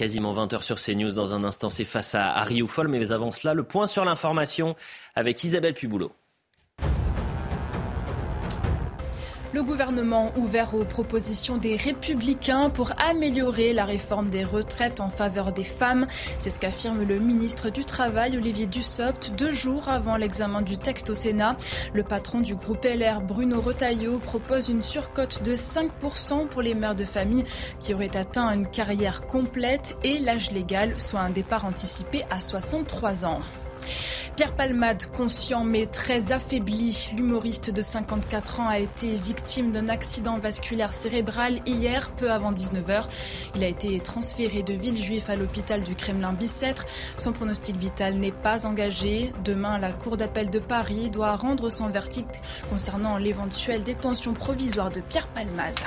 Quasiment 20h sur CNews. Dans un instant, c'est face à Harry Foll. Mais avant cela, le point sur l'information avec Isabelle Puboulot. Le gouvernement ouvert aux propositions des républicains pour améliorer la réforme des retraites en faveur des femmes. C'est ce qu'affirme le ministre du Travail, Olivier Dussopt, deux jours avant l'examen du texte au Sénat. Le patron du groupe LR, Bruno Retailleau, propose une surcote de 5% pour les mères de famille qui auraient atteint une carrière complète et l'âge légal, soit un départ anticipé à 63 ans. Pierre Palmade, conscient mais très affaibli, l'humoriste de 54 ans a été victime d'un accident vasculaire cérébral hier, peu avant 19h. Il a été transféré de Villejuif à l'hôpital du Kremlin-Bicêtre. Son pronostic vital n'est pas engagé. Demain, la Cour d'appel de Paris doit rendre son verdict concernant l'éventuelle détention provisoire de Pierre Palmade.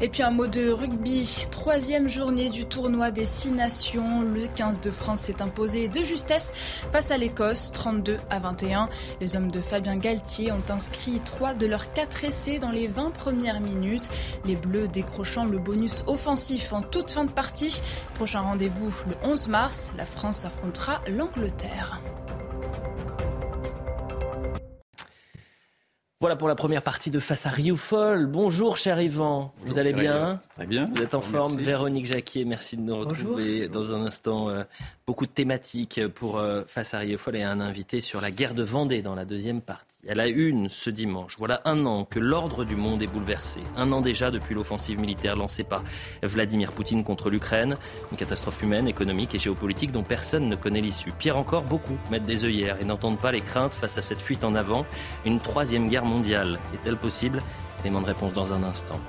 Et puis un mot de rugby. Troisième journée du tournoi des six nations. Le 15 de France s'est imposé de justesse face à l'Écosse, 32 à 21. Les hommes de Fabien Galtier ont inscrit trois de leurs quatre essais dans les 20 premières minutes. Les Bleus décrochant le bonus offensif en toute fin de partie. Prochain rendez-vous le 11 mars. La France affrontera l'Angleterre. Voilà pour la première partie de Face à Rioufol. Bonjour cher Yvan, vous allez bien Très bien. Vous êtes en forme Merci. Véronique Jacquier, merci de nous retrouver dans un instant. euh, beaucoup de thématiques pour euh, Face à Rioufol et un invité sur la guerre de Vendée dans la deuxième partie. Elle a une ce dimanche. Voilà un an que l'ordre du monde est bouleversé. Un an déjà depuis l'offensive militaire lancée par Vladimir Poutine contre l'Ukraine. Une catastrophe humaine, économique et géopolitique dont personne ne connaît l'issue. Pire encore, beaucoup mettent des œillères et n'entendent pas les craintes face à cette fuite en avant. Une troisième guerre mondiale est-elle possible? Élément de réponse dans un instant.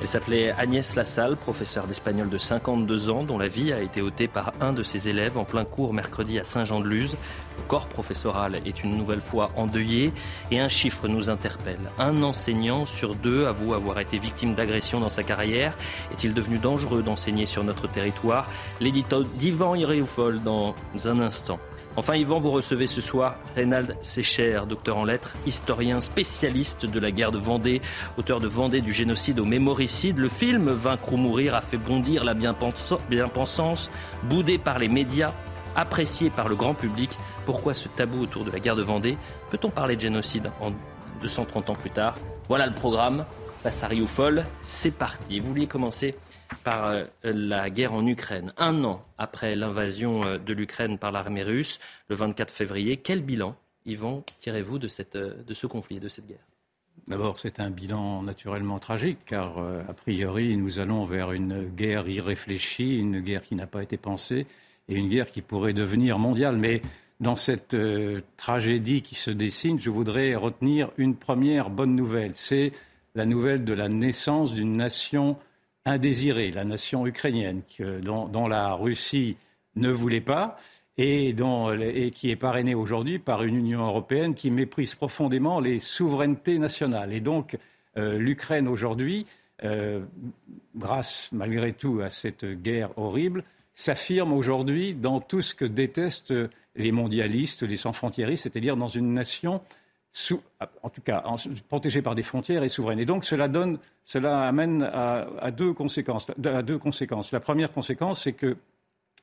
Elle s'appelait Agnès Lassalle, professeure d'espagnol de 52 ans, dont la vie a été ôtée par un de ses élèves en plein cours mercredi à Saint-Jean-de-Luz. Le corps professoral est une nouvelle fois endeuillé et un chiffre nous interpelle. Un enseignant sur deux avoue avoir été victime d'agression dans sa carrière. Est-il devenu dangereux d'enseigner sur notre territoire? L'édito d'Yvan Iréoufol dans un instant. Enfin, Yvan, vous recevez ce soir Reynald Secher, docteur en lettres, historien spécialiste de la guerre de Vendée, auteur de Vendée du génocide au mémoricide. Le film Vaincre ou mourir a fait bondir la bien-pensa- bien-pensance, boudé par les médias, apprécié par le grand public. Pourquoi ce tabou autour de la guerre de Vendée? Peut-on parler de génocide en 230 ans plus tard? Voilà le programme. Face à Rioufol, c'est parti. Vous vouliez commencer par euh, la guerre en Ukraine. Un an après l'invasion euh, de l'Ukraine par l'armée russe, le 24 février, quel bilan, Yvan, tirez-vous de, euh, ce conflit, de cette guerre? D'abord, c'est un bilan naturellement tragique, car a priori, nous allons vers une guerre irréfléchie, une guerre qui n'a pas été pensée, et une guerre qui pourrait devenir mondiale. Mais dans cette tragédie qui se dessine, je voudrais retenir une première bonne nouvelle. C'est la nouvelle de la naissance d'une nation indésirée, la nation ukrainienne, dont la Russie ne voulait pas et, dont, et qui est parrainée aujourd'hui par une Union européenne qui méprise profondément les souverainetés nationales. Et donc, euh, l'Ukraine aujourd'hui, euh, grâce malgré tout à cette guerre horrible, s'affirme aujourd'hui dans tout ce que détestent les mondialistes, les sans-frontiéristes, c'est-à-dire dans une nation en tout cas protégée par des frontières et souveraine. Et donc cela donne, cela amène à, deux conséquences. La première conséquence, c'est que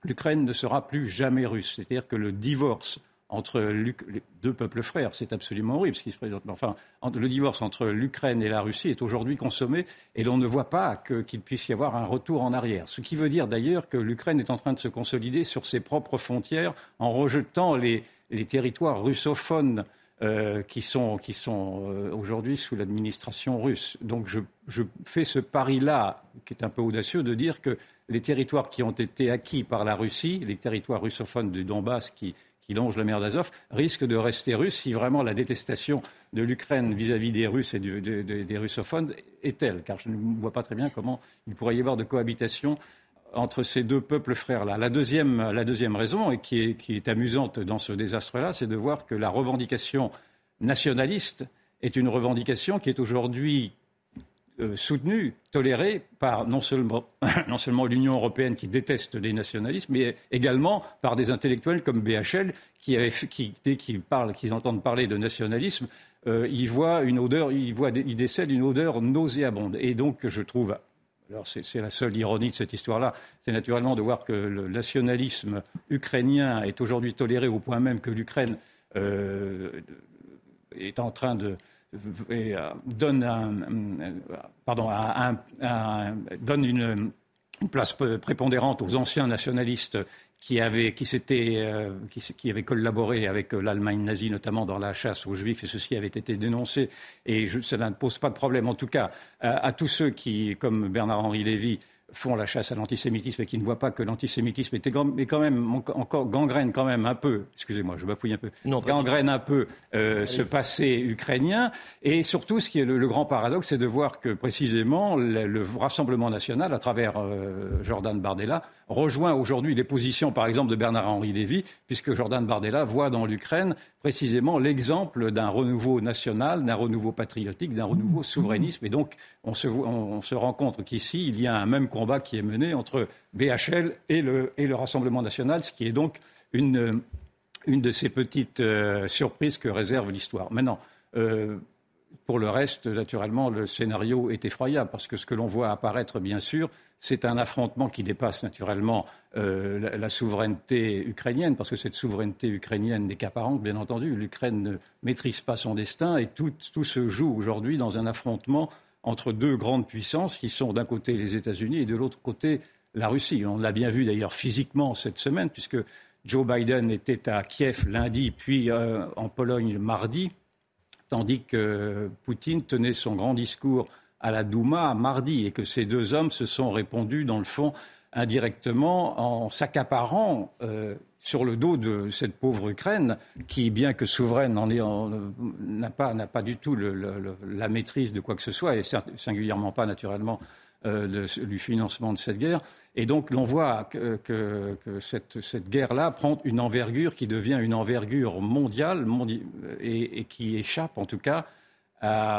l'Ukraine ne sera plus jamais russe. C'est-à-dire que le divorce entre les deux peuples frères, c'est absolument horrible ce qui se présente. Enfin, le divorce entre l'Ukraine et la Russie est aujourd'hui consommé et l'on ne voit pas qu'il puisse y avoir un retour en arrière. Ce qui veut dire d'ailleurs que l'Ukraine est en train de se consolider sur ses propres frontières en rejetant les territoires russophones euh, qui sont, qui sont euh, aujourd'hui sous l'administration russe. Donc je, je fais ce pari-là, qui est un peu audacieux, de dire que les territoires qui ont été acquis par la Russie, les territoires russophones du Donbass qui, qui longe la mer d'Azov, risque de rester russe si vraiment la détestation de l'Ukraine vis-à-vis des Russes et des russophones est telle. Car je ne vois pas très bien comment il pourrait y avoir de cohabitation entre ces deux peuples frères-là. La deuxième, raison, et qui est, qui est amusante dans ce désastre-là, c'est de voir que la revendication nationaliste est une revendication qui est aujourd'hui euh, soutenu, toléré par non seulement, non seulement l'Union européenne qui déteste les nationalismes, mais également par des intellectuels comme BHL qui, qui dès qu'ils parlent, qu'ils entendent parler de nationalisme, euh, ils voient une odeur, ils, voient, ils décèdent une odeur nauséabonde. Et donc, je trouve alors c'est la seule ironie de cette histoire-là, c'est naturellement de voir que le nationalisme ukrainien est aujourd'hui toléré au point même que l'Ukraine euh, est en train de, euh, pardon, donne une, place prépondérante aux anciens nationalistes qui avaient, qui, euh, qui, qui avaient collaboré avec l'Allemagne nazie, notamment dans la chasse aux Juifs, et ceci avait été dénoncé. Et je, cela ne pose pas de problème, en tout cas, à, à tous ceux qui, comme Bernard-Henri Lévy, font la chasse à l'antisémitisme et qui ne voient pas que l'antisémitisme était quand même encore gangrène quand même un peu, excusez-moi, je bafouille un peu, gangrène un peu euh, ce passé ukrainien. Et surtout, ce qui est le, grand paradoxe, c'est de voir que précisément le, Rassemblement national, à travers euh, Jordan Bardella, rejoint aujourd'hui les positions, par exemple, de Bernard-Henri Lévy, puisque Jordan Bardella voit dans l'Ukraine précisément l'exemple d'un renouveau national, d'un renouveau patriotique, d'un renouveau souverainiste. Et donc, on se, on, se rend compte qu'ici, il y a un même combat qui est mené entre BHL et le, et le Rassemblement national, ce qui est donc une, une de ces petites euh, surprises que réserve l'histoire. Maintenant, euh, pour le reste, naturellement, le scénario est effroyable, parce que ce que l'on voit apparaître, bien sûr, c'est un affrontement qui dépasse naturellement euh, la, souveraineté ukrainienne, parce que cette souveraineté ukrainienne n'est qu'apparente, bien entendu. L'Ukraine ne maîtrise pas son destin et tout, se joue aujourd'hui dans un affrontement entre deux grandes puissances qui sont d'un côté les États-Unis et de l'autre côté la Russie. On l'a bien vu d'ailleurs physiquement cette semaine, puisque Joe Biden était à Kiev lundi, puis euh, en Pologne mardi, tandis que Poutine tenait son grand discours à la Douma mardi et que ces deux hommes se sont répondus, dans le fond, indirectement en s'accaparant euh, sur le dos de cette pauvre Ukraine qui, bien que souveraine, n'a pas, pas, du tout la maîtrise de quoi que ce soit, et singulièrement pas naturellement euh, du financement de cette guerre. Et donc l'on voit que, cette, guerre-là prend une envergure qui devient une envergure mondiale et, qui échappe en tout cas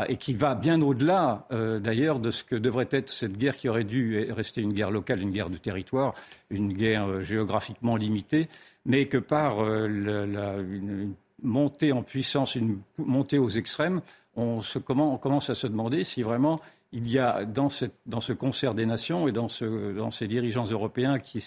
et qui va bien au-delà, euh, d'ailleurs, de ce que devrait être cette guerre qui aurait dû rester une guerre locale, une guerre de territoire, une guerre euh, géographiquement limitée, mais que par une montée en puissance, une montée aux extrêmes, on, commence à se demander si vraiment il y a dans, ce concert des nations et dans, ces dirigeants européens qui,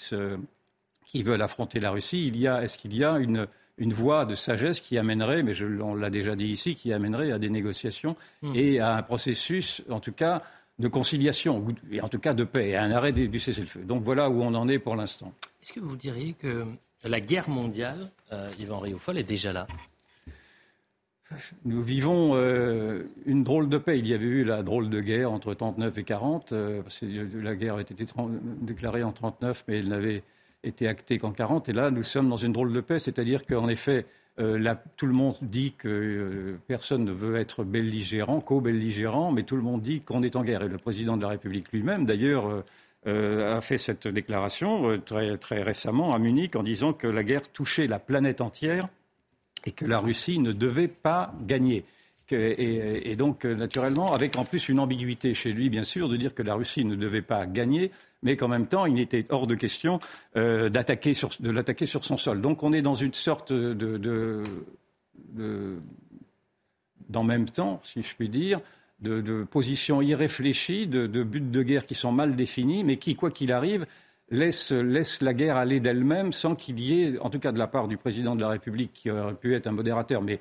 qui veulent affronter la Russie, il y a, est-ce qu'il y a une une voie de sagesse qui amènerait, mais je, on l'a déjà dit ici, qui amènerait à des négociations hmm. et à un processus, en tout cas, de conciliation, et en tout cas de paix, et à un arrêt du, cessez-le-feu. Donc voilà où on en est pour l'instant. Est-ce que vous diriez que la guerre mondiale, euh, Yvan Riofol, est déjà là? Nous vivons euh, une drôle de paix. Il y avait eu la drôle de guerre entre 39 et 40. Euh, la guerre avait été déclarée en 39, mais elle n'avait été acté qu'en 40. Et là, nous sommes dans une drôle de paix, c'est-à-dire qu'en effet, euh, tout le monde dit que personne ne veut être belligérant, co-belligérant, mais tout le monde dit qu'on est en guerre. Et le président de la République lui-même, d'ailleurs, a fait cette déclaration très récemment à Munich en disant que la guerre touchait la planète entière et que la Russie ne devait pas gagner. et, donc, naturellement, avec en plus une ambiguïté chez lui, bien sûr, de dire que la Russie ne devait pas gagner, mais qu'en même temps, il n'était hors de question euh, sur, de l'attaquer sur son sol. Donc on est dans une sorte de, de, d'en même temps, si je puis dire, de, de positions irréfléchies, de, de buts de guerre qui sont mal définis, mais qui, quoi qu'il arrive, laisse la guerre aller d'elle-même sans qu'il y ait, en tout cas de la part du président de la République, qui aurait pu être un modérateur, mais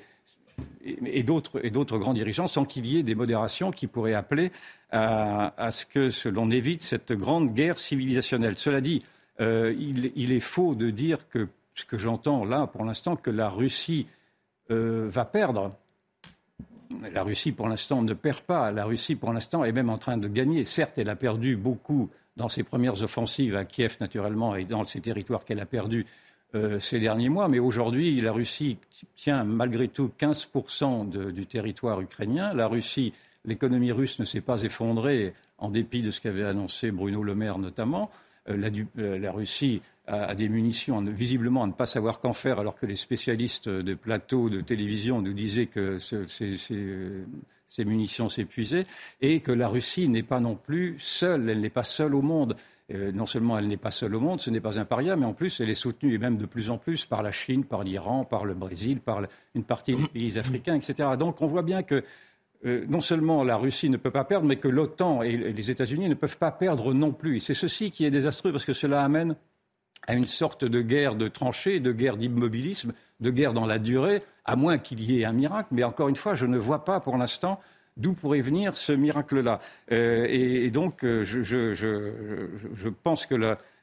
et d'autres grands dirigeants, sans qu'il y ait des modérations qui pourraient appeler à, ce que l'on évite cette grande guerre civilisationnelle. Cela dit, euh, il, est faux de dire que, ce que j'entends là pour l'instant, que la Russie euh, va perdre. La Russie, pour l'instant, ne perd pas. La Russie, pour l'instant, est même en train de gagner. Certes, elle a perdu beaucoup dans ses premières offensives à Kiev, naturellement, et dans ces territoires qu'elle a perdus euh, ces derniers mois. Mais aujourd'hui, la Russie tient malgré tout 15% du territoire ukrainien. La Russie, l'économie russe ne s'est pas effondrée en dépit de ce qu'avait annoncé Bruno Le Maire notamment. Euh, euh, la, Russie a, des munitions visiblement à ne pas savoir qu'en faire, alors que les spécialistes de plateaux de télévision nous disaient que ces munitions s'épuisaient, et que la Russie n'est pas non plus seule, elle n'est pas seule au monde. Euh, non seulement elle n'est pas seule au monde, ce n'est pas un paria, mais en plus elle est soutenue, et même de plus en plus, par la Chine, par l'Iran, par le Brésil, par une partie des pays africains, etc. Donc on voit bien que euh, non seulement la Russie ne peut pas perdre, mais que l'OTAN et les États-Unis ne peuvent pas perdre non plus. C'est ceci qui est désastreux, parce que cela amène à une sorte de guerre de tranchées, de guerre d'immobilisme, de guerre dans la durée, à moins qu'il y ait un miracle. Mais encore une fois, je ne vois pas pour l'instant d'où pourrait venir ce miracle-là. Euh, et, donc, euh, je, pense que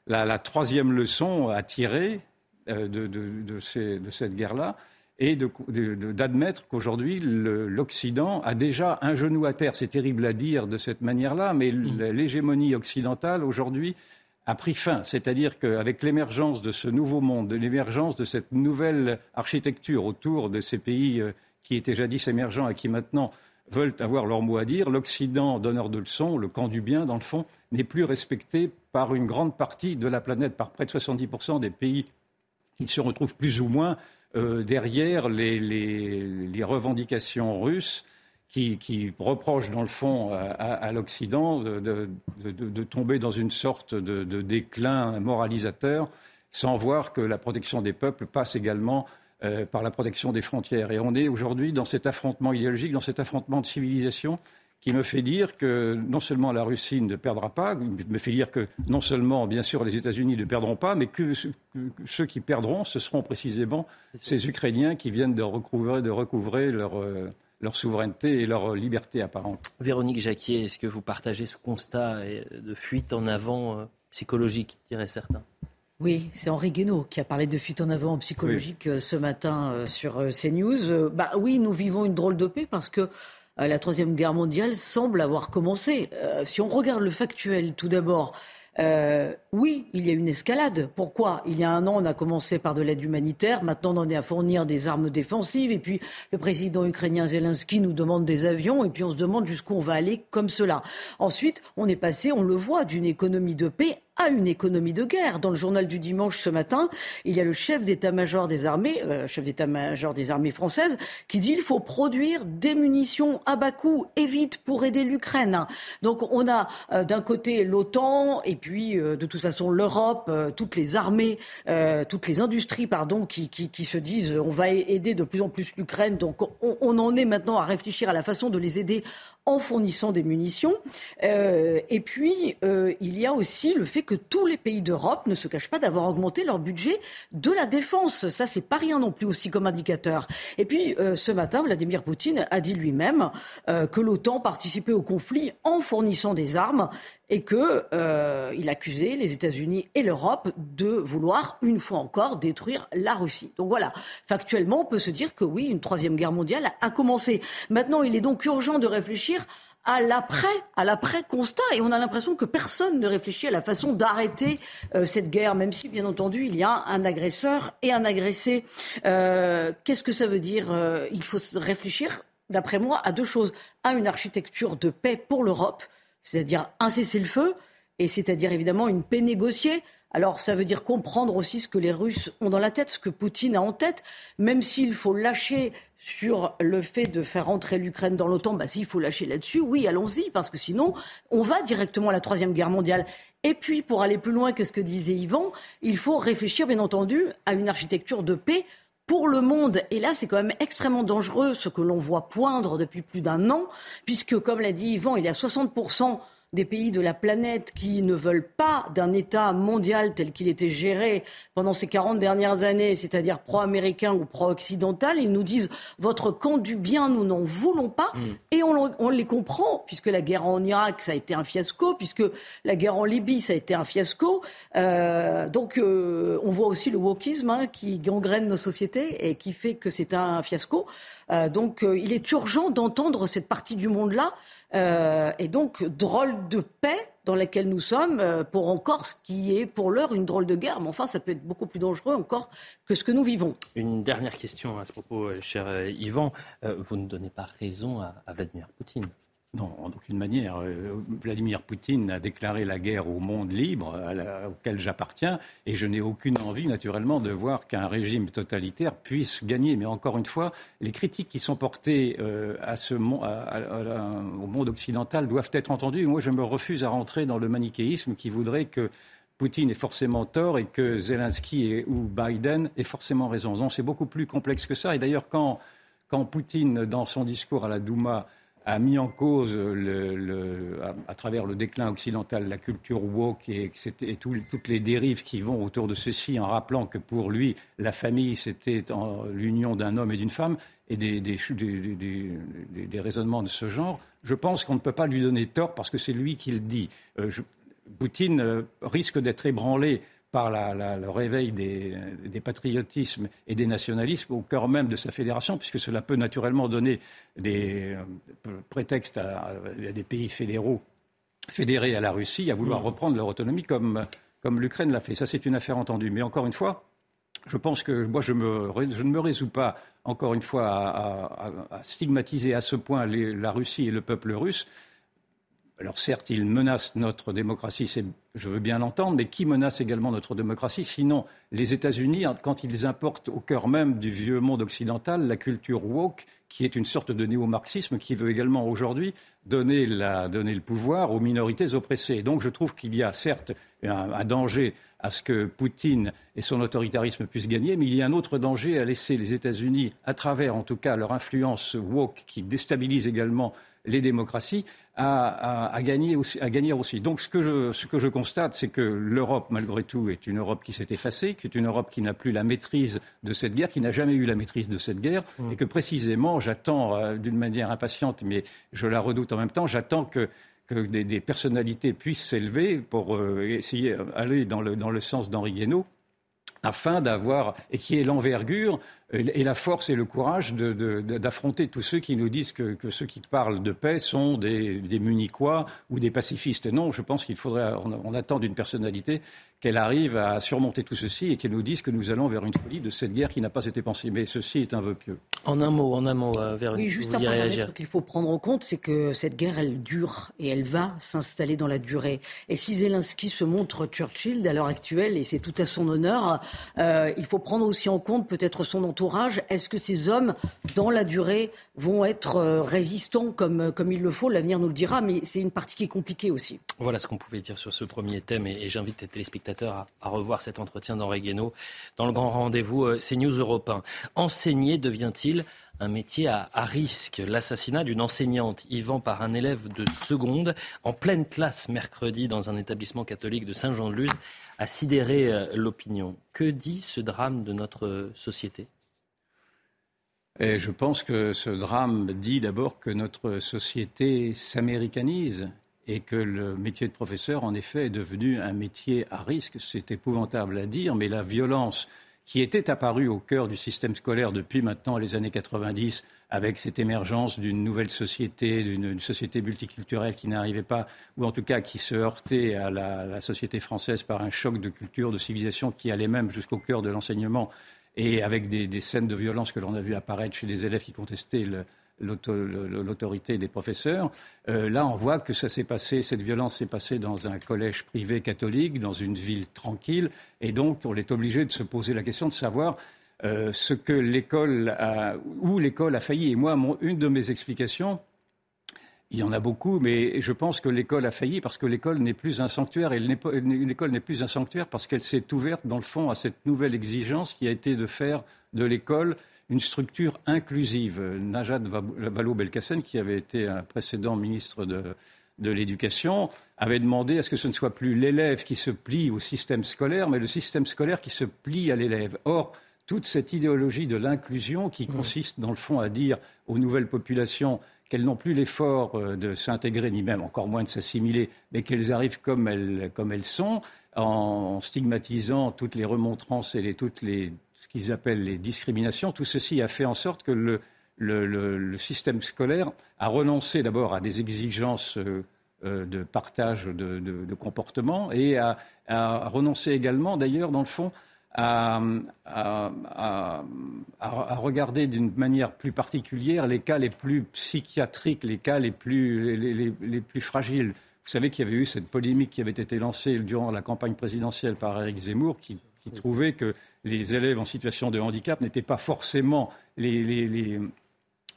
la, troisième leçon à tirer euh, de, cette guerre-là est d'admettre qu'aujourd'hui, l'Occident a déjà un genou à terre. C'est terrible à dire de cette manière-là, mais mm. l'hégémonie occidentale, aujourd'hui, a pris fin. C'est-à-dire qu'avec l'émergence de ce nouveau monde, l'émergence de cette nouvelle architecture autour de ces pays qui étaient jadis émergents et qui maintenant veulent avoir leur mot à dire. L'Occident, donneur de leçons, le camp du bien, dans le fond, n'est plus respecté par une grande partie de la planète, par près de 70% des pays qui se retrouvent plus ou moins euh, derrière les, revendications russes qui, reprochent, dans le fond, à, l'Occident de, tomber dans une sorte de déclin moralisateur sans voir que la protection des peuples passe également euh, par la protection des frontières. Et on est aujourd'hui dans cet affrontement idéologique, dans cet affrontement de civilisation qui me fait dire que non seulement la Russie ne perdra pas, me fait dire que non seulement, bien sûr, les États-Unis ne perdront pas, mais que, ceux qui perdront, ce seront précisément ces Ukrainiens qui viennent de recouvrer, de recouvrer leur, euh, leur souveraineté et leur liberté apparente. Véronique Jacquier, est-ce que vous partagez ce constat de fuite en avant euh, psychologique, diraient certains? Oui, c'est Henri Guénaud qui a parlé de fuite en avant psychologique euh, ce matin euh, sur CNews. Bah oui, nous vivons une drôle de paix parce que la Troisième Guerre mondiale semble avoir commencé. si on regarde le factuel, tout d'abord, euh, oui, il y a une escalade. Pourquoi? Il y a un an, on a commencé par de l'aide humanitaire. Maintenant, on en est à fournir des armes défensives. Et puis, le président ukrainien Zelensky nous demande des avions. Et puis, on se demande jusqu'où on va aller comme cela. Ensuite, on est passé, on le voit, d'une économie de paix une économie de guerre. Dans le journal du dimanche ce matin, il y a le chef d'état-major des armées, euh, chef d'état-major des armées françaises, qui dit il faut produire des munitions à bas coût et vite pour aider l'Ukraine. Donc on a euh, d'un côté l'OTAN et puis euh, de toute façon l'Europe, toutes les armées, toutes les industries pardon, qui, se disent on va aider de plus en plus l'Ukraine. Donc on, on en est maintenant à réfléchir à la façon de les aider en fournissant des munitions. Et puis, il y a aussi le fait que tous les pays d'Europe ne se cachent pas d'avoir augmenté leur budget de la défense. Ça, c'est pas rien non plus aussi comme indicateur. Et puis, euh, ce matin, Vladimir Poutine a dit lui-même que l'OTAN participait au conflit en fournissant des armes et que euh, il accusait les États-Unis et l'Europe de vouloir une fois encore détruire la Russie. Donc voilà, factuellement, on peut se dire que oui, une troisième guerre mondiale a commencé. Maintenant, il est donc urgent de réfléchir à l'après, à l'après constat, et on a l'impression que personne ne réfléchit à la façon d'arrêter euh, cette guerre, même si bien entendu il y a un agresseur et un agressé. Euh, Qu'est-ce que ça veut dire euh, Il faut réfléchir, d'après moi, à deux choses à une architecture de paix pour l'Europe c'est-à-dire un cessez-le-feu, et c'est-à-dire évidemment une paix négociée. Alors ça veut dire comprendre aussi ce que les Russes ont dans la tête, ce que Poutine a en tête, même s'il faut lâcher sur le fait de faire entrer l'Ukraine dans l'OTAN, bah s'il faut lâcher là-dessus, oui, allons-y, parce que sinon, on va directement à la Troisième Guerre mondiale. Et puis, pour aller plus loin que ce que disait Yvan, il faut réfléchir, bien entendu, à une architecture de paix pour le monde. Et là, c'est quand même extrêmement dangereux ce que l'on voit poindre depuis plus d'un an, puisque, comme l'a dit Yvan, il y a 60 des pays de la planète qui ne veulent pas d'un État mondial tel qu'il était géré pendant ces 40 dernières années, c'est-à-dire pro-américain ou pro-occidental, ils nous disent votre camp du bien, nous n'en voulons pas. Mm. Et on, les comprend, puisque la guerre en Irak, ça a été un fiasco, puisque la guerre en Libye, ça a été un fiasco. Euh, donc euh, on voit aussi le wokisme hein, qui gangrène nos sociétés et qui fait que c'est un fiasco. Euh, donc il est urgent d'entendre cette partie du monde-là euh, et donc, drôle de paix dans laquelle nous sommes euh, pour encore ce qui est pour l'heure une drôle de guerre. Mais enfin, ça peut être beaucoup plus dangereux encore que ce que nous vivons. Une dernière question à ce propos, euh, cher Yvan. Vous ne donnez pas raison à Vladimir Poutine. Non, en aucune manière. Euh, Vladimir Poutine a déclaré la guerre au monde libre auquel j'appartiens et je n'ai aucune envie, naturellement, de voir qu'un régime totalitaire puisse gagner. Mais encore une fois, les critiques qui sont portées euh, au monde occidental doivent être entendues. Moi, je me refuse à rentrer dans le manichéisme qui voudrait que Poutine ait forcément tort et que Zelensky ou Biden aient forcément raison. Non, c'est beaucoup plus complexe que ça. Et d'ailleurs, quand Poutine, dans son discours à la Douma, a mis en cause, à, travers le déclin occidental, la culture woke et, toutes les dérives qui vont autour de ceci, en rappelant que pour lui, la famille, c'était l'union d'un homme et d'une femme, et des, des, raisonnements de ce genre, je pense qu'on ne peut pas lui donner tort parce que c'est lui qui le dit. Euh, Poutine euh, risque d'être ébranlé par le réveil des, patriotismes et des nationalismes au cœur même de sa fédération, puisque cela peut naturellement donner des euh, prétextes à, des pays fédéraux fédérés à la Russie à vouloir mm. reprendre leur autonomie comme, comme l'Ukraine l'a fait. Ça, c'est une affaire entendue. Mais encore une fois, je pense que moi, je, me, je ne me résous pas, encore une fois, à, stigmatiser à ce point la Russie et le peuple russe. Alors certes, il menace notre démocratie, je veux bien l'entendre, mais qui menace également notre démocratie? Sinon, les États-Unis, quand ils importent au cœur même du vieux monde occidental la culture woke, qui est une sorte de néo-marxisme qui veut également aujourd'hui donner, le pouvoir aux minorités oppressées. Donc je trouve qu'il y a certes un, danger à ce que Poutine et son autoritarisme puissent gagner, mais il y a un autre danger à laisser les États-Unis, à travers en tout cas leur influence woke qui déstabilise également les démocraties, à, gagner aussi, Donc ce que je, constate, c'est que l'Europe, malgré tout, est une Europe qui s'est effacée, qui est une Europe qui n'a plus la maîtrise de cette guerre, qui n'a jamais eu la maîtrise de cette guerre, mmh. et que précisément, j'attends euh, d'une manière impatiente, mais je la redoute en même temps, j'attends que des, personnalités puissent s'élever pour euh, essayer d'aller dans le, dans le sens d'Henri Guénaud, afin d'avoir, et qui est l'envergure et la force et le courage d'affronter tous ceux qui nous disent que, ceux qui parlent de paix sont des, des munichois ou des pacifistes. Non, je pense qu'il faudrait, on, attend d'une personnalité qu'elle arrive à surmonter tout ceci et qu'elle nous dise que nous allons vers une folie de cette guerre qui n'a pas été pensée. Mais ceci est un vœu pieux. En un mot, en un mot, euh, vers Oui, juste un paramètre qu'il faut prendre en compte, c'est que cette guerre, elle dure et elle va s'installer dans la durée. Et si Zelensky se montre Churchill à l'heure actuelle, et c'est tout à son honneur, euh, il faut prendre aussi en compte peut-être son entourage. Est-ce que ces hommes, dans la durée, vont être euh, résistants comme, comme il le faut? L'avenir nous le dira, mais c'est une partie qui est compliquée aussi. Voilà ce qu'on pouvait dire sur ce premier thème, et, et j'invite les téléspectateurs à, revoir cet entretien d'Henri Guénaud dans le grand rendez-vous euh, CNews Européen. Enseigner devient-il un métier à, risque? L'assassinat d'une enseignante Yvan par un élève de seconde en pleine classe mercredi dans un établissement catholique de Saint-Jean-de-Luz a sidéré euh, l'opinion. Que dit ce drame de notre société? Et je pense que ce drame dit d'abord que notre société s'américanise et que le métier de professeur, en effet, est devenu un métier à risque. C'est épouvantable à dire, mais la violence qui était apparue au cœur du système scolaire depuis maintenant les années 90, avec cette émergence d'une nouvelle société, d'une société multiculturelle qui n'arrivait pas, ou en tout cas qui se heurtait à la, société française par un choc de culture, de civilisation qui allait même jusqu'au cœur de l'enseignement, et avec des, des, scènes de violence que l'on a vu apparaître chez des élèves qui contestaient le, l'autorité des professeurs. Euh, là, on voit que ça s'est passé, cette violence s'est passée dans un collège privé catholique, dans une ville tranquille, et donc on est obligé de se poser la question de savoir euh, ce que l'école a, où l'école a failli. Et moi, une de mes explications, il y en a beaucoup, mais je pense que l'école a failli parce que l'école n'est plus un sanctuaire. Et l'école n'est plus un sanctuaire parce qu'elle s'est ouverte, dans le fond, à cette nouvelle exigence qui a été de faire de l'école une structure inclusive. Najat Vallaud-Belkacem, qui avait été un précédent ministre de, de l'Éducation, avait demandé à ce que ce ne soit plus l'élève qui se plie au système scolaire, mais le système scolaire qui se plie à l'élève. Or, toute cette idéologie de l'inclusion qui consiste, dans le fond, à dire aux nouvelles populations qu'elles n'ont plus l'effort euh, de s'intégrer, ni même encore moins de s'assimiler, mais qu'elles arrivent comme elles, comme elles sont, en stigmatisant toutes les remontrances et les, toutes les ce qu'ils appellent les discriminations. Tout ceci a fait en sorte que le, système scolaire a renoncé d'abord à des exigences euh, de partage de, de, comportement et à, renoncer également, d'ailleurs, dans le fond, à, regarder d'une manière plus particulière les cas les plus psychiatriques, les cas les plus, les, plus fragiles. Vous savez qu'il y avait eu cette polémique qui avait été lancée durant la campagne présidentielle par Éric Zemmour, qui, trouvait que les élèves en situation de handicap n'étaient pas forcément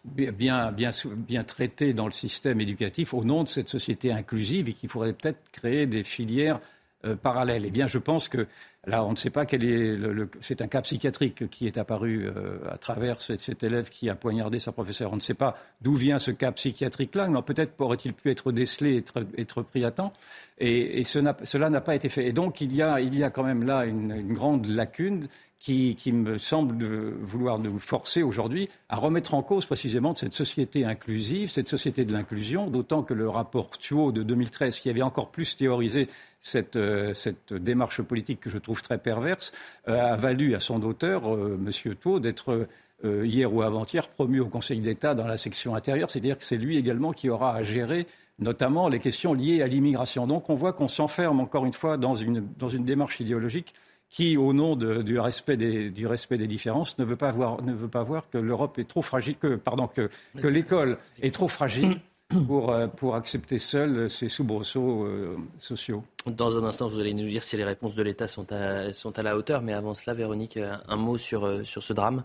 bien traités dans le système éducatif au nom de cette société inclusive et qu'il faudrait peut-être créer des filières euh, parallèles. Eh bien, je pense que Là, on ne sait pas quel est le. c'est un cas psychiatrique qui est apparu euh, à travers cet, élève qui a poignardé sa professeure. On ne sait pas d'où vient ce cas psychiatrique-là, peut-être aurait-il pu être décelé, être, être pris à temps. Et, cela n'a pas été fait. Et donc, il y a, il y a quand même là une grande lacune qui, qui, me semble vouloir nous forcer aujourd'hui à remettre en cause précisément cette société inclusive, cette société de l'inclusion, d'autant que le rapport Thuot de 2013, qui avait encore plus théorisé cette, euh, cette, démarche politique que je trouve très perverse, euh, a valu à son auteur, euh, M. D'être hier ou avant-hier promu au Conseil d'État dans la section intérieure. C'est-à-dire que c'est lui également qui aura à gérer notamment les questions liées à l'immigration. Donc on voit qu'on s'enferme encore une fois dans une, dans une démarche idéologique qui, au nom du, respect des, du respect des différences, ne veut pas voir, ne veut pas voir que l'Europe est trop fragile, que, pardon, que, que l'école est trop fragile pour, euh, pour accepter seule ces soubresauts euh, sociaux. Dans un instant, vous allez nous dire si les réponses de l'État sont à, sont à la hauteur. Mais avant cela, Véronique, un mot sur, euh, sur ce drame.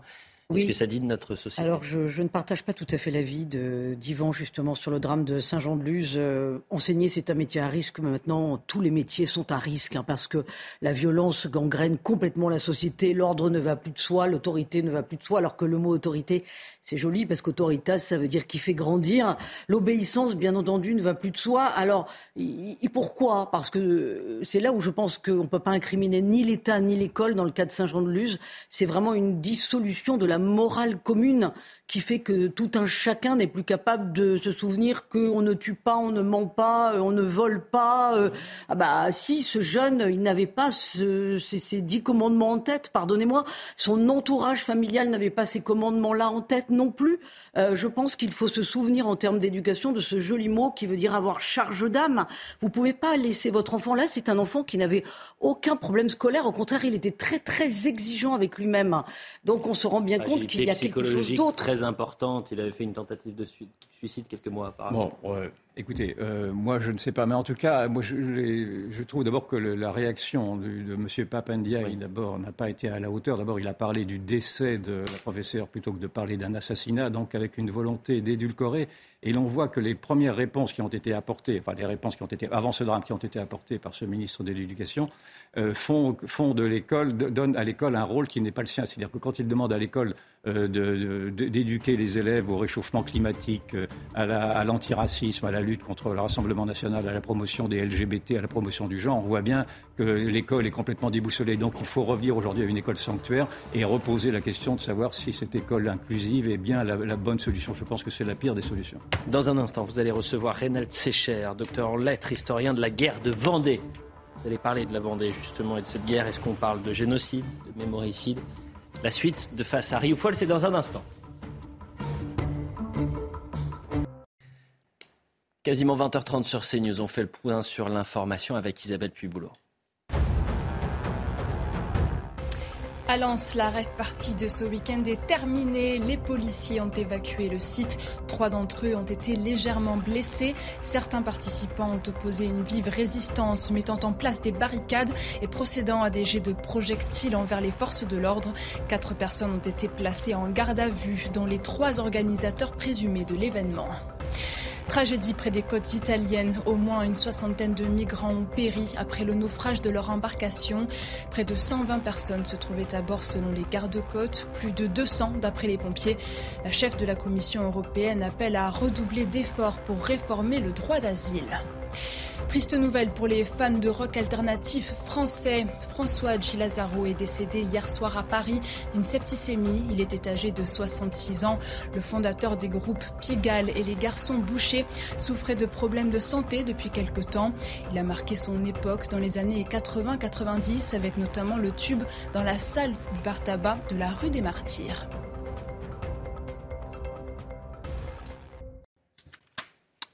Qu'est-ce que ça dit de notre société? Alors, je, ne partage pas tout à fait l'avis d'Yvan, justement, sur le drame de Saint-Jean-de-Luz. Euh, enseigner, c'est un métier à risque, mais maintenant, tous les métiers sont à risque, hein, parce que la violence gangrène complètement la société, l'ordre ne va plus de soi, l'autorité ne va plus de soi, alors que le mot autorité, c'est joli, parce qu'autoritas, ça veut dire qui fait grandir. L'obéissance, bien entendu, ne va plus de soi. Alors, et pourquoi? Parce que c'est là où je pense qu'on ne peut pas incriminer ni l'État ni l'école dans le cas de Saint-Jean-de-Luz. C'est vraiment une dissolution de la morale commune qui fait que tout un chacun n'est plus capable de se souvenir qu'on ne tue pas, on ne ment pas, euh, on ne vole pas. Euh. Ah bah si, ce jeune, il n'avait pas ces, dix commandements en tête, pardonnez-moi. Son entourage familial n'avait pas ces commandements-là en tête non plus. Euh, je pense qu'il faut se souvenir en termes d'éducation de ce joli mot qui veut dire avoir charge d'âme. Vous pouvez pas laisser votre enfant là. C'est un enfant qui n'avait aucun problème scolaire. Au contraire, il était très très exigeant avec lui-même. Donc on se rend bien compte qu'il y a quelque chose d'autre importante. Il avait fait une tentative de suicide quelques mois auparavant. Bon, écoutez, euh, moi je ne sais pas, mais en tout cas, moi je, je trouve d'abord que la réaction de, de M. Papendia, d'abord, n'a pas été à la hauteur. D'abord, il a parlé du décès de la professeure plutôt que de parler d'un assassinat, donc avec une volonté d'édulcorer. Et l'on voit que les premières réponses qui ont été apportées, enfin les réponses qui ont été avant ce drame, qui ont été apportées par ce ministre de l'Éducation, euh, font, font, de l'école, donnent à l'école un rôle qui n'est pas le sien. C'est-à-dire que quand il demande à l'école euh, d'éduquer les élèves au réchauffement climatique, à l'antiracisme, à, la lutte contre le Rassemblement national, à la promotion des LGBT, à la promotion du genre, on voit bien que l'école est complètement déboussolée. Donc il faut revenir aujourd'hui à une école sanctuaire et reposer la question de savoir si cette école inclusive est bien la, bonne solution. Je pense que c'est la pire des solutions. Dans un instant, vous allez recevoir Reynald Secher, docteur en lettres, historien de la guerre de Vendée. Vous allez parler de la Vendée justement et de cette guerre. Est-ce qu'on parle de génocide, de mémoricide? La suite de Face à Rioufol, c'est dans un instant. Quasiment 20h30 sur CNews. On fait le point sur l'information avec Isabelle Puyboulot. À la rêve partie de ce week-end est terminée. Les policiers ont évacué le site. Trois d'entre eux ont été légèrement blessés. Certains participants ont opposé une vive résistance, mettant en place des barricades et procédant à des jets de projectiles envers les forces de l'ordre. Quatre personnes ont été placées en garde à vue, dont les trois organisateurs présumés de l'événement. Tragédie près des côtes italiennes. Au moins une soixantaine de migrants ont péri après le naufrage de leur embarcation. Près de 120 personnes se trouvaient à bord selon les gardes-côtes, plus de 200 d'après les pompiers. La chef de la Commission européenne appelle à redoubler d'efforts pour réformer le droit d'asile. Triste nouvelle pour les fans de rock alternatif français. François Gilazaro est décédé hier soir à Paris d'une septicémie. Il était âgé de 66 ans. Le fondateur des groupes Pigalle et les Garçons Bouchés souffrait de problèmes de santé depuis quelque temps. Il a marqué son époque dans les années 80-90 avec notamment le tube dans la salle du bar tabac de la rue des Martyrs.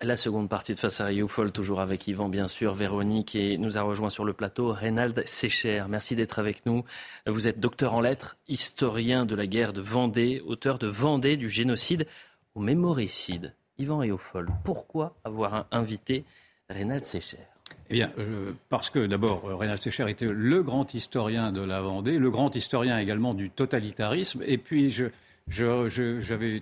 La seconde partie de Face à Rio Folle, toujours avec Yvan, bien sûr, Véronique, et nous a rejoint sur le plateau Reynald Secher. Merci d'être avec nous. Vous êtes docteur en lettres, historien de la guerre de Vendée, auteur de Vendée, du génocide au mémoricide. Yvan Riofol, pourquoi avoir invité Reynald Secher? Eh bien, euh, parce que d'abord, euh, Reynald Secher était le grand historien de la Vendée, le grand historien également du totalitarisme, et puis j'avais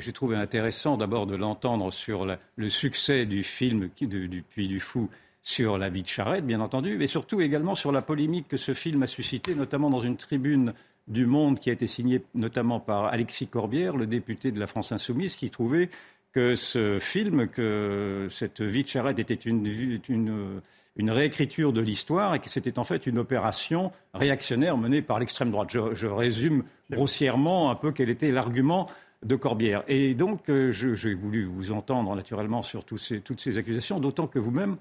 j'ai trouvé intéressant d'abord de l'entendre sur le succès du film du Puy du Fou sur la vie de Charette, bien entendu, mais surtout également sur la polémique que ce film a suscité, notamment dans une tribune du Monde qui a été signée notamment par Alexis Corbière, le député de la France Insoumise, qui trouvait que ce film, que cette vie de Charette était une, une, réécriture de l'histoire et que c'était en fait une opération réactionnaire menée par l'extrême droite. je résume grossièrement un peu quel était l'argument de Corbière. Et donc, euh, j'ai voulu vous entendre naturellement sur toutes ces accusations, d'autant que vous-même,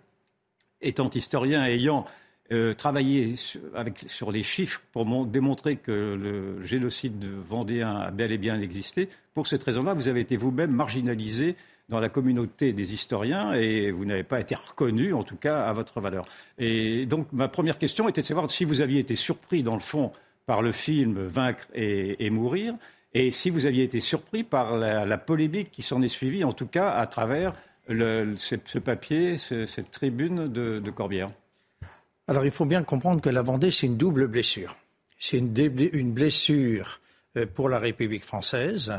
étant historien ayant euh, travaillé sur les chiffres pour démontrer que le génocide vendéen a bel et bien existé, pour cette raison-là, vous avez été vous-même marginalisé dans la communauté des historiens et vous n'avez pas été reconnu, en tout cas, à votre valeur. Et donc, ma première question était de savoir si vous aviez été surpris, dans le fond, par le film Vaincre et Mourir, et si vous aviez été surpris par la, polémique qui s'en est suivie, en tout cas à travers ce, papier, cette tribune de, Corbière. Alors il faut bien comprendre que la Vendée, c'est une double blessure. C'est une, blessure euh, pour la République française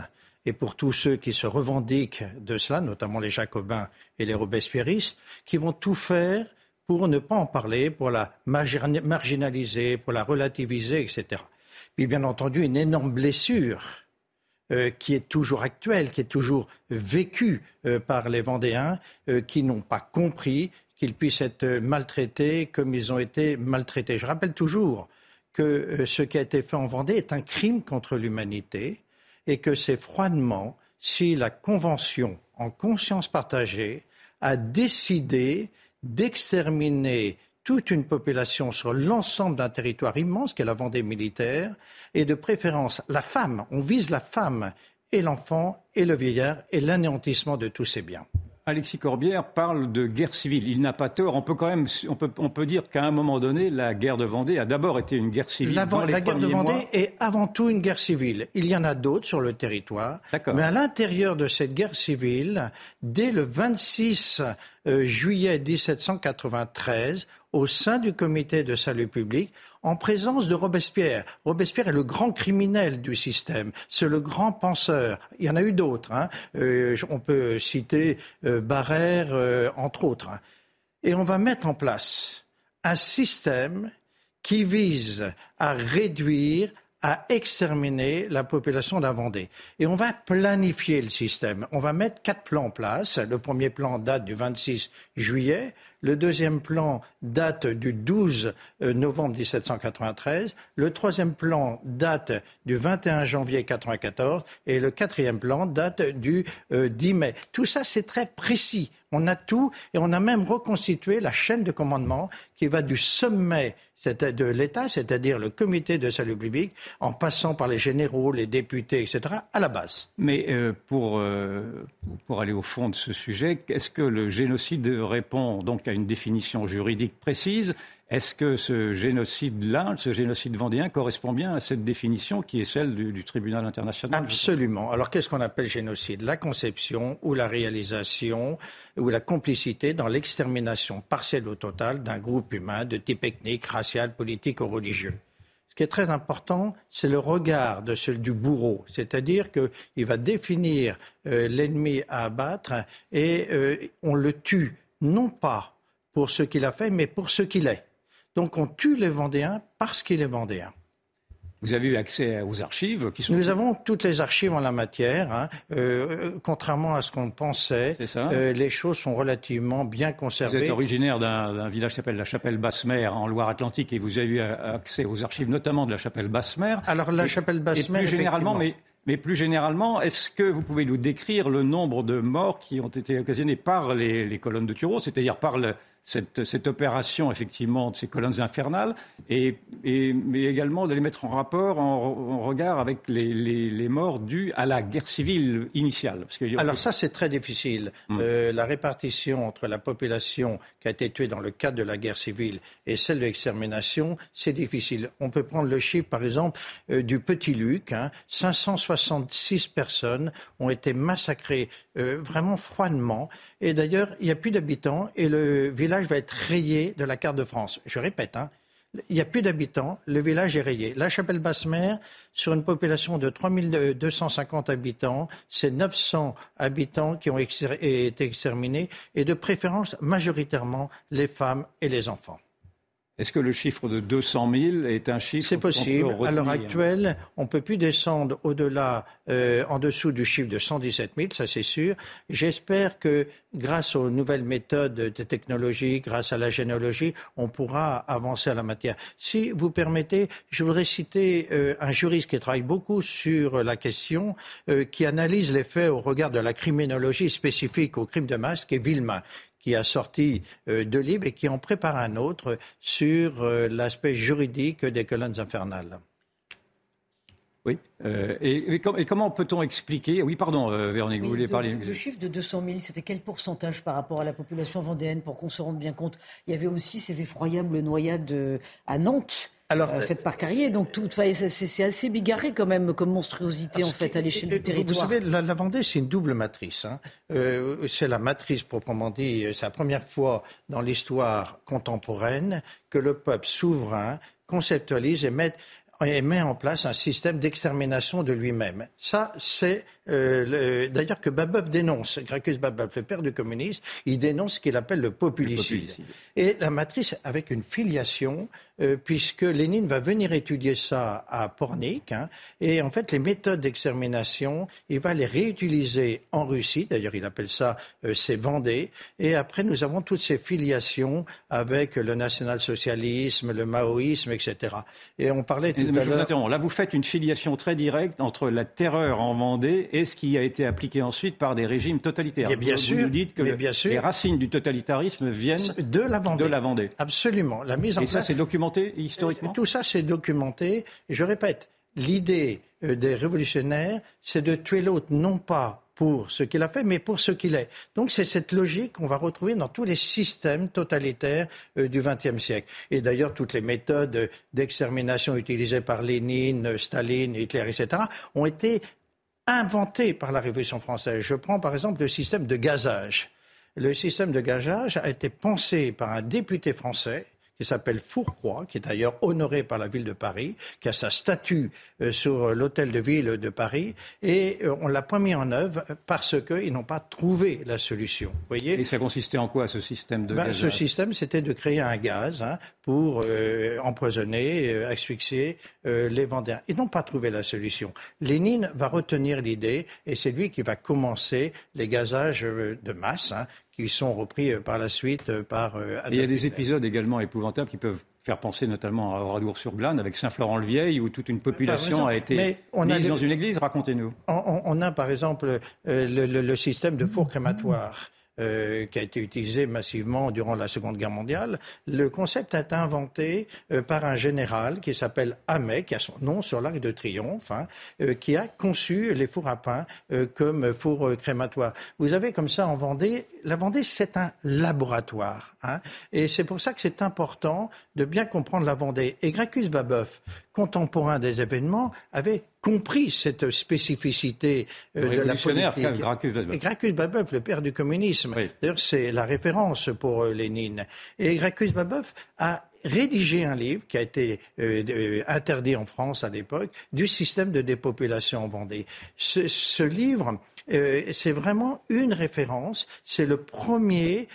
et pour tous ceux qui se revendiquent de cela, notamment les Jacobins et les Robespierristes, qui vont tout faire pour ne pas en parler, pour la marginaliser, pour la relativiser, etc puis bien entendu une énorme blessure euh, qui est toujours actuelle, qui est toujours vécue euh, par les Vendéens, euh, qui n'ont pas compris qu'ils puissent être maltraités comme ils ont été maltraités. Je rappelle toujours que ce qui a été fait en Vendée est un crime contre l'humanité et que c'est froidement si la Convention en conscience partagée a décidé d'exterminer toute une population sur l'ensemble d'un territoire immense qu'est la Vendée militaire, et de préférence la femme. On vise la femme et l'enfant et le vieillard et l'anéantissement de tous ces biens. Alexis Corbière parle de guerre civile. Il n'a pas tort. On peut quand même, on peut, on peut dire qu'à un moment donné, la guerre de Vendée a d'abord été une guerre civile. La, dans la guerre de Vendée est avant tout une guerre civile. Il y en a d'autres sur le territoire. Mais à l'intérieur de cette guerre civile, dès le 26 euh, juillet 1793, au sein du comité de salut public, en présence de Robespierre. Robespierre est le grand criminel du système, c'est le grand penseur. Il y en a eu d'autres. Hein. Euh, on peut citer euh, Barère, euh, entre autres. Hein. Et on va mettre en place un système qui vise à réduire, à exterminer la population de la Vendée. Et on va planifier le système. On va mettre quatre plans en place. Le premier plan date du 26 juillet. Le deuxième plan date du 12 euh, novembre 1793. Le troisième plan date du 21 janvier 1994. Et le quatrième plan date du 10 euh, mai. Tout ça, c'est très précis. On a tout et on a même reconstitué la chaîne de commandement qui va du sommet de l'État, c'est-à-dire le comité de salut public, en passant par les généraux, les députés, etc., à la base. Mais euh, pour, pour aller au fond de ce sujet, est-ce que le génocide répond donc à une définition juridique précise. Est-ce que ce génocide-là, ce génocide vendéen, correspond bien à cette définition qui est celle du, tribunal international? Absolument. Alors qu'est-ce qu'on appelle génocide? La conception ou la réalisation ou la complicité dans l'extermination partielle ou totale d'un groupe humain de type ethnique, racial, politique ou religieux. Ce qui est très important, c'est le regard de celui du bourreau, c'est-à-dire qu'il va définir euh, l'ennemi à abattre et euh, on le tue non pas pour ce qu'il a fait, mais pour ce qu'il est. Donc on tue les Vendéens parce qu'il est Vendéen. Vous avez eu accès aux archives qui sont... Nous avons toutes les archives en la matière. Hein. Euh, contrairement à ce qu'on pensait, euh, les choses sont relativement bien conservées. Vous êtes originaire d'un village qui s'appelle la Chapelle Basse-Mer en Loire-Atlantique et vous avez eu accès aux archives notamment de la Chapelle Basse-Mer. Alors la Chapelle Basse-Mer... plus généralement, mais mais plus généralement, est-ce que vous pouvez nous décrire le nombre de morts qui ont été occasionnés par les, colonnes de Tureau, c'est-à-dire par cette, opération, effectivement, de ces colonnes infernales, et, mais également de les mettre en rapport, en, regard avec les, morts dues à la guerre civile initiale. Alors ça, c'est très difficile. Hum. Euh, la répartition entre la population qui a été tuée dans le cadre de la guerre civile et celle de l'extermination, c'est difficile. On peut prendre le chiffre, par exemple, euh, du Petit Luc. 566 hein. personnes ont été massacrées euh, vraiment froidement. Et d'ailleurs, il n'y a plus d'habitants et le village va être rayé de la carte de France. Je répète, hein, il n'y a plus d'habitants, le village est rayé. La Chapelle-Basse-Mer, sur une population de 3250 habitants, c'est 900 habitants qui ont été exterminés, et de préférence majoritairement les femmes et les enfants. Est-ce que le chiffre de 200 000 est un chiffre C'est possible. À l'heure actuelle, on ne peut plus descendre au-delà, euh, en dessous du chiffre de 117 000, ça c'est sûr. J'espère que grâce aux nouvelles méthodes de technologie, grâce à la généalogie, on pourra avancer à la matière. Si vous permettez, je voudrais citer euh, un juriste qui travaille beaucoup sur la question, euh, qui analyse les faits au regard de la criminologie spécifique au crime de masse, qui est Villemain qui a sorti euh, deux livres et qui en prépare un autre sur euh, l'aspect juridique des colonnes infernales. Oui. Euh, et, comment peut-on expliquer Oui, pardon, Véronique, vous voulez parler Le chiffre de 200 000, c'était quel pourcentage par rapport à la population vendéenne pour qu'on se rende bien compte? Il y avait aussi ces effroyables noyades à Nantes alors, euh, faites par Carrier. Donc, tout, c'est assez bigarré quand même comme monstruosité en fait à l'échelle du territoire. Vous savez, la, Vendée, c'est une double matrice. Hein. Euh, c'est la matrice proprement dit. C'est la première fois dans l'histoire contemporaine que le peuple souverain conceptualise et met et met en place un système d'extermination de lui-même. Ça, c'est euh, d'ailleurs que Babeuf dénonce. Gracchus Babeuf, le père du communisme, il dénonce ce qu'il appelle le populicide. Et la matrice avec une filiation, euh, puisque Lénine va venir étudier ça à Pornic, hein, et en fait les méthodes d'extermination, il va les réutiliser en Russie. D'ailleurs, il appelle ça euh, ses Vendées. Et après, nous avons toutes ces filiations avec le national-socialisme, le maoïsme, etc. Et on parlait tout à l'heure. Là, vous faites une filiation très directe entre la terreur en Vendée et ce qui a été appliqué ensuite par des régimes totalitaires. bien vous, sûr, nous dites que les racines du totalitarisme viennent de la Vendée. De la Vendée. Absolument. La mise en et ça, c'est documenté historiquement Tout ça, c'est documenté. Et je répète, l'idée euh, des révolutionnaires, c'est de tuer l'autre non pas pour ce qu'il a fait, mais pour ce qu'il est. Donc c'est cette logique qu'on va retrouver dans tous les systèmes totalitaires euh, du XXe siècle. Et d'ailleurs, toutes les méthodes d'extermination utilisées par Lénine, Staline, Hitler, etc., ont été inventées par la Révolution française. Je prends par exemple le système de gazage. Le système de gazage a été pensé par un député français qui s'appelle Fourcroy, qui est d'ailleurs honoré par la ville de Paris, qui a sa statue euh, sur l'hôtel de ville de Paris, et euh, on l'a pas mis en œuvre parce qu'ils n'ont pas trouvé la solution. Voyez et ça consistait en quoi ce système de ben, Ce système, c'était de créer un gaz hein, pour euh, empoisonner, asphyxier les Vendéens. Ils n'ont pas trouvé la solution. Lénine va retenir l'idée, et c'est lui qui va commencer les gazages de masse, hein, qui sont repris euh, par la suite euh, par. Euh, il y a des épisodes également épouvantables qui peuvent faire penser notamment à Oradour-sur-Glane avec Saint-Florent-le-Vieil où toute une population a été mise dans une église. Racontez-nous. On, a par exemple le, système de four crématoire. Euh, qui a été utilisé massivement durant la Seconde Guerre mondiale. Le concept a été inventé euh, par un général qui s'appelle Hamet, qui a son nom sur l'Arc de Triomphe, hein, euh, qui a conçu les fours à pain comme fours crématoires. Vous avez comme ça en Vendée, la Vendée c'est un laboratoire, hein, et c'est pour ça que c'est important de bien comprendre la Vendée. Et Gracchus Babeuf, contemporain des événements, avait compris cette spécificité euh, de la politique. Gracchus Babeuf. le père du communisme. D'ailleurs, c'est la référence pour euh, Lénine. Et Gracchus Babeuf a rédigé un livre qui a été euh, interdit en France à l'époque du système de dépopulation en Vendée. Ce, livre, c'est vraiment une référence. C'est le premier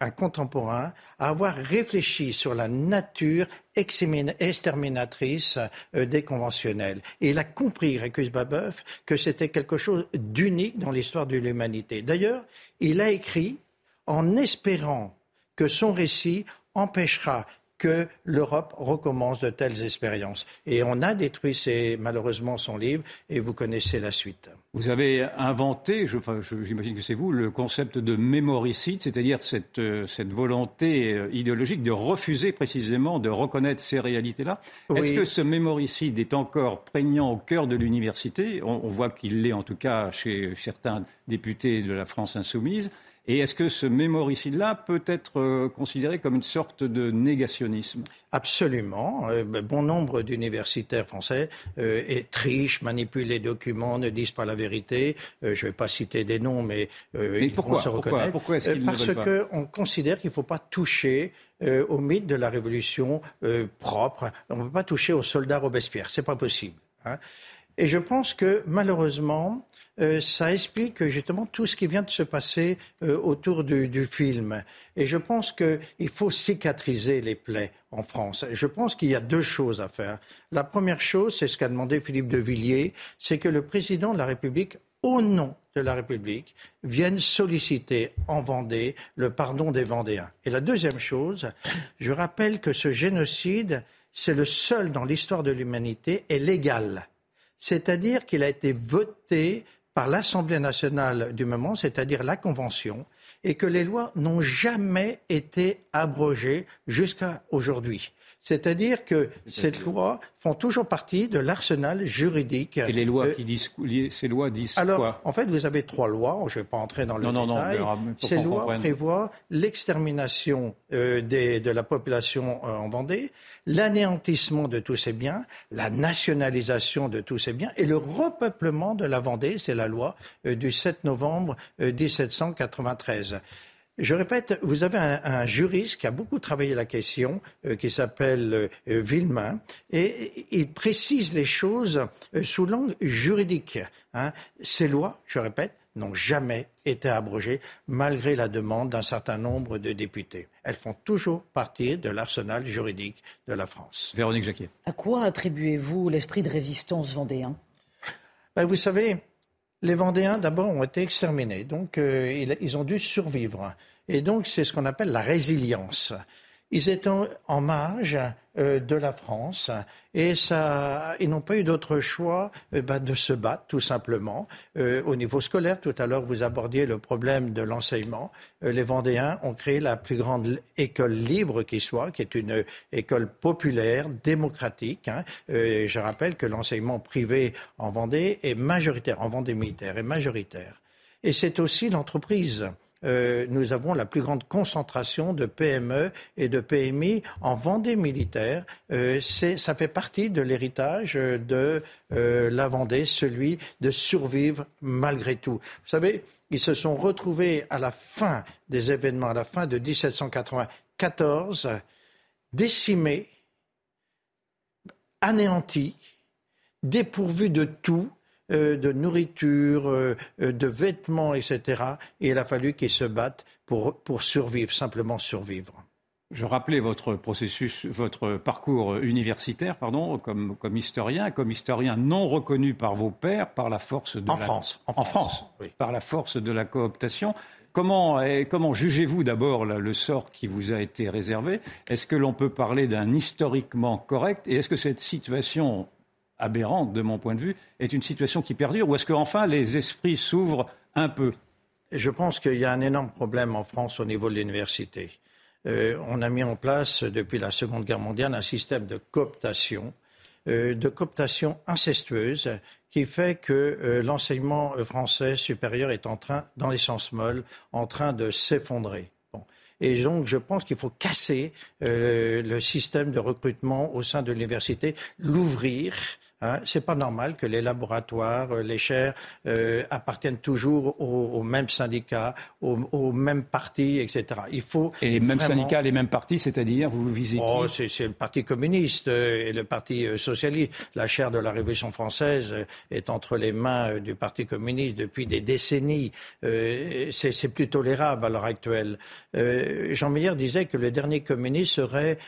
un contemporain, à avoir réfléchi sur la nature exterminatrice euh, des conventionnels. Et il a compris, Récus Babeuf, que c'était quelque chose d'unique dans l'histoire de l'humanité. D'ailleurs, il a écrit en espérant que son récit empêchera que l'Europe recommence de telles expériences. Et on a détruit malheureusement son livre et vous connaissez la suite. Vous avez inventé, j'imagine que c'est vous, le concept de mémoricide, c'est-à-dire cette, euh, cette, volonté euh, idéologique de refuser précisément de reconnaître ces réalités-là. Est-ce que ce mémoricide est encore prégnant au cœur de l'université? On, voit qu'il l'est en tout cas chez certains députés de la France insoumise. Et est-ce que ce mémoricide-là peut être euh, considéré comme une sorte de négationnisme? Absolument. Euh, ben, bon nombre d'universitaires français euh, trichent, manipulent les documents, ne disent pas la vérité. je ne vais pas citer des noms, mais, ils pourquoi, vont se reconnaître? Pourquoi, est-ce qu'ils Parce qu'on considère qu'il ne faut pas toucher au mythe de la révolution propre. On ne peut pas toucher aux soldats Robespierre. C'est pas possible. Hein. Et je pense que malheureusement, euh, ça explique justement tout ce qui vient de se passer euh, autour du, film. Et je pense qu'il faut cicatriser les plaies en France. Je pense qu'il y a deux choses à faire. La première chose, c'est ce qu'a demandé Philippe de Villiers, c'est que le président de la République, au nom de la République, vienne solliciter en Vendée le pardon des Vendéens. Et la deuxième chose, je rappelle que ce génocide, c'est le seul dans l'histoire de l'humanité, est légal. C'est-à-dire qu'il a été voté par l'Assemblée nationale du moment, c'est-à-dire la Convention, et que les lois n'ont jamais été abrogées jusqu'à aujourd'hui. C'est-à-dire que ces lois font toujours partie de l'arsenal juridique. Et les lois qui disent, ces lois disent Alors, en fait, vous avez trois lois. Je ne vais pas entrer dans le non, détail. Non, non, ces lois prévoient l'extermination euh, de la population euh, en Vendée, l'anéantissement de tous ces biens, la nationalisation de tous ces biens et le repeuplement de la Vendée. C'est la loi euh, du 7 novembre 1793. Je répète, vous avez un, juriste qui a beaucoup travaillé la question, euh, qui s'appelle euh, Villemain, et il précise les choses euh, sous l'angle juridique. Hein. Ces lois, je répète, n'ont jamais été abrogées, malgré la demande d'un certain nombre de députés. Elles font toujours partie de l'arsenal juridique de la France. Véronique Jacquier. À quoi attribuez-vous l'esprit de résistance vendéen? Ben, Vous savez, les Vendéens, d'abord, ont été exterminés, donc euh, ils, ont dû survivre. Et donc, c'est ce qu'on appelle la résilience. Ils étaient en marge de la France et ça, ils n'ont pas eu d'autre choix euh, bah, de se battre tout simplement. Euh, au niveau scolaire, tout à l'heure vous abordiez le problème de l'enseignement. les Vendéens ont créé la plus grande école libre qui soit, qui est une école populaire, démocratique. Hein. je rappelle que l'enseignement privé en Vendée est majoritaire, en Vendée militaire est majoritaire. Et c'est aussi l'entreprise. Euh, nous avons la plus grande concentration de PME et de PMI en Vendée militaire. Euh, ça fait partie de l'héritage de euh, la Vendée, celui de survivre malgré tout. Vous savez, ils se sont retrouvés à la fin des événements, à la fin de 1794, décimés, anéantis, dépourvus de tout, euh, de nourriture, euh, de vêtements, etc. Et il a fallu qu'ils se battent pour, pour survivre, simplement survivre. Je rappelais votre processus, votre parcours universitaire, pardon, comme, comme historien, comme historien non reconnu par vos pairs, par la force de en la France, en, France, par la force de la cooptation. Comment, comment jugez-vous d'abord le sort qui vous a été réservé? Est-ce que l'on peut parler d'un historiquement correct? Et est-ce que cette situation aberrante de mon point de vue, est une situation qui perdure Ou est-ce qu'enfin les esprits s'ouvrent un peu? Je pense qu'il y a un énorme problème en France au niveau de l'université. Euh, on a mis en place, depuis la Seconde Guerre mondiale, un système de cooptation, euh, de cooptation incestueuse, qui fait que euh, l'enseignement français supérieur est en train, dans l'essence molle, en train de s'effondrer. Et donc, je pense qu'il faut casser le système de recrutement au sein de l'université, l'ouvrir Hein, c'est pas normal que les laboratoires, euh, les chaires euh, appartiennent toujours aux, mêmes syndicats, aux, mêmes partis, etc. Il faut et les mêmes syndicats, les mêmes partis, c'est-à-dire vous visitez oh, c'est, le Parti communiste euh, et le Parti socialiste. La chaire de la Révolution française est entre les mains du Parti communiste depuis des décennies. c'est, c'est plus tolérable à l'heure actuelle. Jean Meyer disait que le dernier communiste serait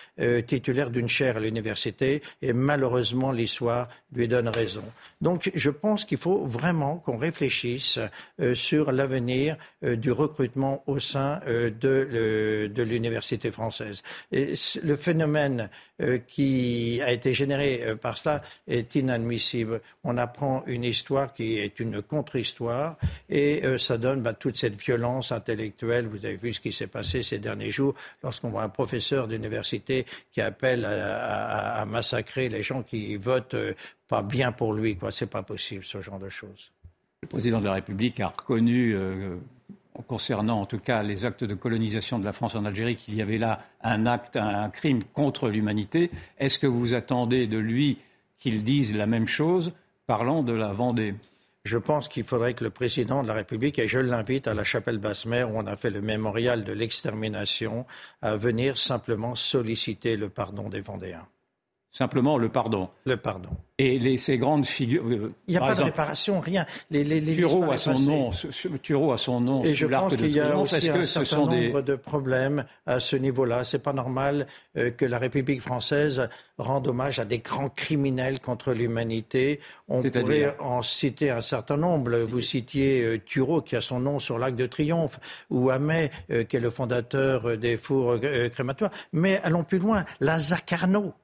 titulaire d'une chaire à l'université et malheureusement l'histoire lui donne raison. Donc je pense qu'il faut vraiment qu'on réfléchisse euh, sur l'avenir euh, du recrutement au sein euh, de, l'université française. Le phénomène qui a été généré par cela est inadmissible. On apprend une histoire qui est une contre-histoire et ça donne bah, toute cette violence intellectuelle. Vous avez vu ce qui s'est passé ces derniers jours lorsqu'on voit un professeur d'université qui appelle à, massacrer les gens qui votent pas bien pour lui. Ce n'est pas possible, ce genre de choses. Le président de la République a reconnu, euh, concernant en tout cas les actes de colonisation de la France en Algérie, qu'il y avait là un acte, un crime contre l'humanité. Est-ce que vous attendez de lui qu'il dise la même chose parlant de la Vendée? Je pense qu'il faudrait que le président de la République, et je l'invite à la chapelle Basse-Mère où on a fait le mémorial de l'extermination, à venir simplement solliciter le pardon des Vendéens. Simplement le pardon. Le pardon. Et les, ces grandes figures. Euh, Il n'y a pas de réparation, rien. Les, les, les Turo a son nom. A son nom. Et je pense qu'il y a aussi un certain nombre de problèmes à ce niveau-là? C'est pas normal euh, que la République française rende hommage à des grands criminels contre l'humanité. On pourrait en citer un certain nombre. Vous citiez euh, qui a son nom sur l'Arc de Triomphe, ou Hamet, qui est le fondateur des fours crématoires. Mais allons plus loin. Lazare Carnot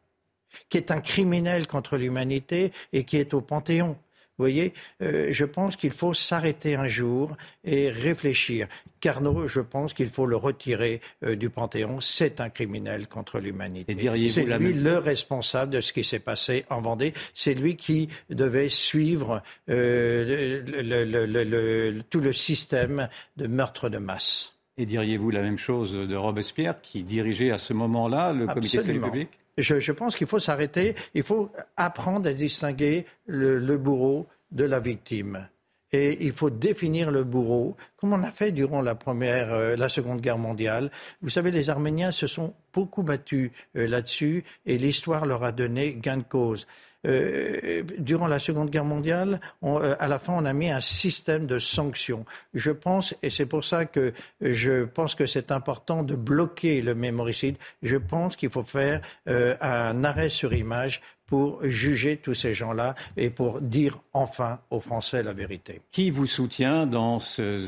qui est un criminel contre l'humanité et qui est au Panthéon. Vous voyez, euh, je pense qu'il faut s'arrêter un jour et réfléchir. Carnot, je pense qu'il faut le retirer euh, du Panthéon. C'est un criminel contre l'humanité. C'est lui le responsable de ce qui s'est passé en Vendée. C'est lui qui devait suivre euh, tout le système de meurtre de masse. Et diriez-vous la même chose de Robespierre, qui dirigeait à ce moment-là le comité de salut public je, pense qu'il faut s'arrêter, il faut apprendre à distinguer le, bourreau de la victime. Et il faut définir le bourreau, comme on a fait durant la première, euh, la Seconde Guerre mondiale. Vous savez, les Arméniens se sont beaucoup battus euh, là-dessus, et l'histoire leur a donné gain de cause. Euh, durant la Seconde Guerre mondiale, euh, à la fin, on a mis un système de sanctions. Je pense, et c'est pour ça que je pense que c'est important de bloquer le mémoricide, je pense qu'il faut faire euh, un arrêt sur image pour juger tous ces gens-là et pour dire enfin aux Français la vérité. Qui vous soutient dans ce,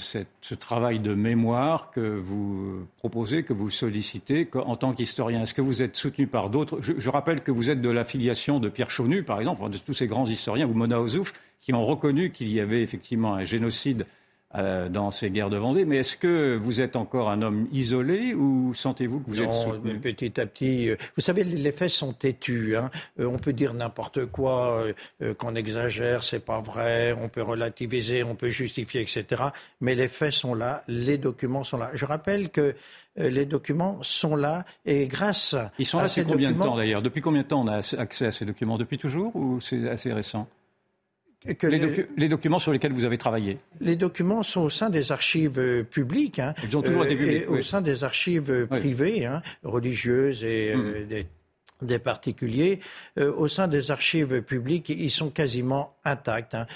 travail de mémoire que vous proposez, que vous sollicitez en tant qu'historien Est-ce que vous êtes soutenu par d'autres? Je, rappelle que vous êtes de l'affiliation de Pierre Chaunu, par exemple, de tous ces grands historiens, ou Mona Ozouf, qui ont reconnu qu'il y avait effectivement un génocide euh, dans ces guerres de Vendée. Mais est-ce que vous êtes encore un homme isolé ou sentez-vous que vous êtes soutenu Petit à petit, euh, vous savez, les faits sont têtus. Hein. Euh, on peut dire n'importe quoi, qu'on exagère, c'est pas vrai. On peut relativiser, on peut justifier, etc. Mais les faits sont là, les documents sont là. Je rappelle que les documents sont là et grâce Ils sont là depuis combien de temps d'ailleurs? Depuis combien de temps on a accès à ces documents? Depuis toujours ou c'est assez récent? Les, documents sur lesquels vous avez travaillé Les documents sont au sein des archives euh, publiques. Hein, Ils ont toujours été publics. Au sein des archives euh, privées, hein, religieuses et euh, hmm. Des particuliers, au sein des archives publiques, ils sont quasiment intacts. Hein.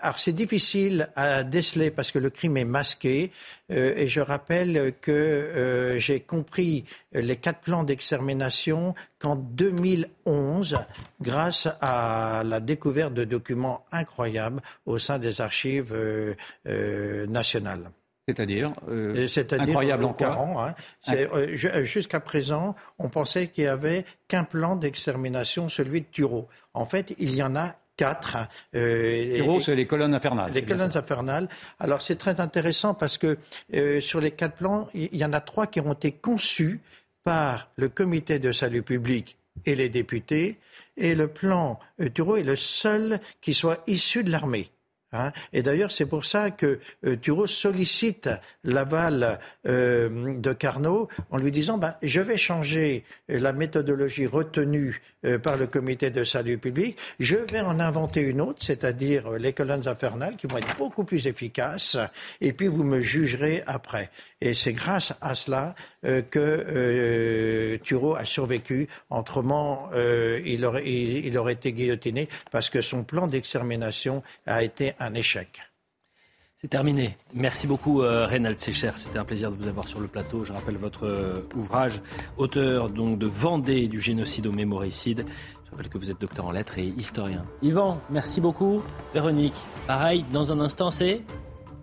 alors c'est difficile à déceler parce que le crime est masqué. et je rappelle que j'ai compris les quatre plans d'extermination qu'en 2011, grâce à la découverte de documents incroyables au sein des archives euh, euh, nationales. C'est-à-dire euh, incroyable en quoi hein. Jusqu'à présent, on pensait qu'il n'y avait qu'un plan d'extermination, celui de Turo. En fait, il y en a quatre. Euh, c'est les colonnes infernales. Les colonnes infernales. Alors c'est très intéressant parce que sur les quatre plans, il y en a trois qui ont été conçus par le comité de salut public et les députés, et le plan Turo est le seul qui soit issu de l'armée. Hein. et d'ailleurs, c'est pour ça que euh, sollicite l'aval euh, de Carnot en lui disant ben, Je vais changer la méthodologie retenue euh, par le comité de salut public, je vais en inventer une autre, c'est-à-dire les colonnes infernales qui vont être beaucoup plus efficaces, et puis vous me jugerez après. Et c'est grâce à cela que Thureau a survécu. Autrement, il, aurait, il aurait été guillotiné parce que son plan d'extermination a été un échec. C'est terminé. Merci beaucoup, euh, Reynald Secher. C'était un plaisir de vous avoir sur le plateau. Je rappelle votre euh, ouvrage, auteur donc de Vendée du génocide au mémoricide. Je rappelle que vous êtes docteur en lettres et historien. Yvan, merci beaucoup. Véronique, pareil, dans un instant, c'est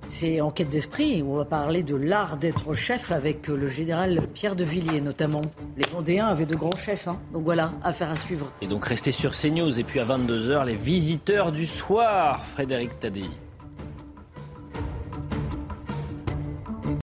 c'est Enquête d'esprit. On va parler de l'art d'être chef avec le général Pierre de Villiers notamment. Les Vendéens avaient de grands chefs. Hein. Donc voilà, affaire à suivre. Et donc restez sur CNews. Et puis à 22h, les visiteurs du soir, Frédéric Tadei.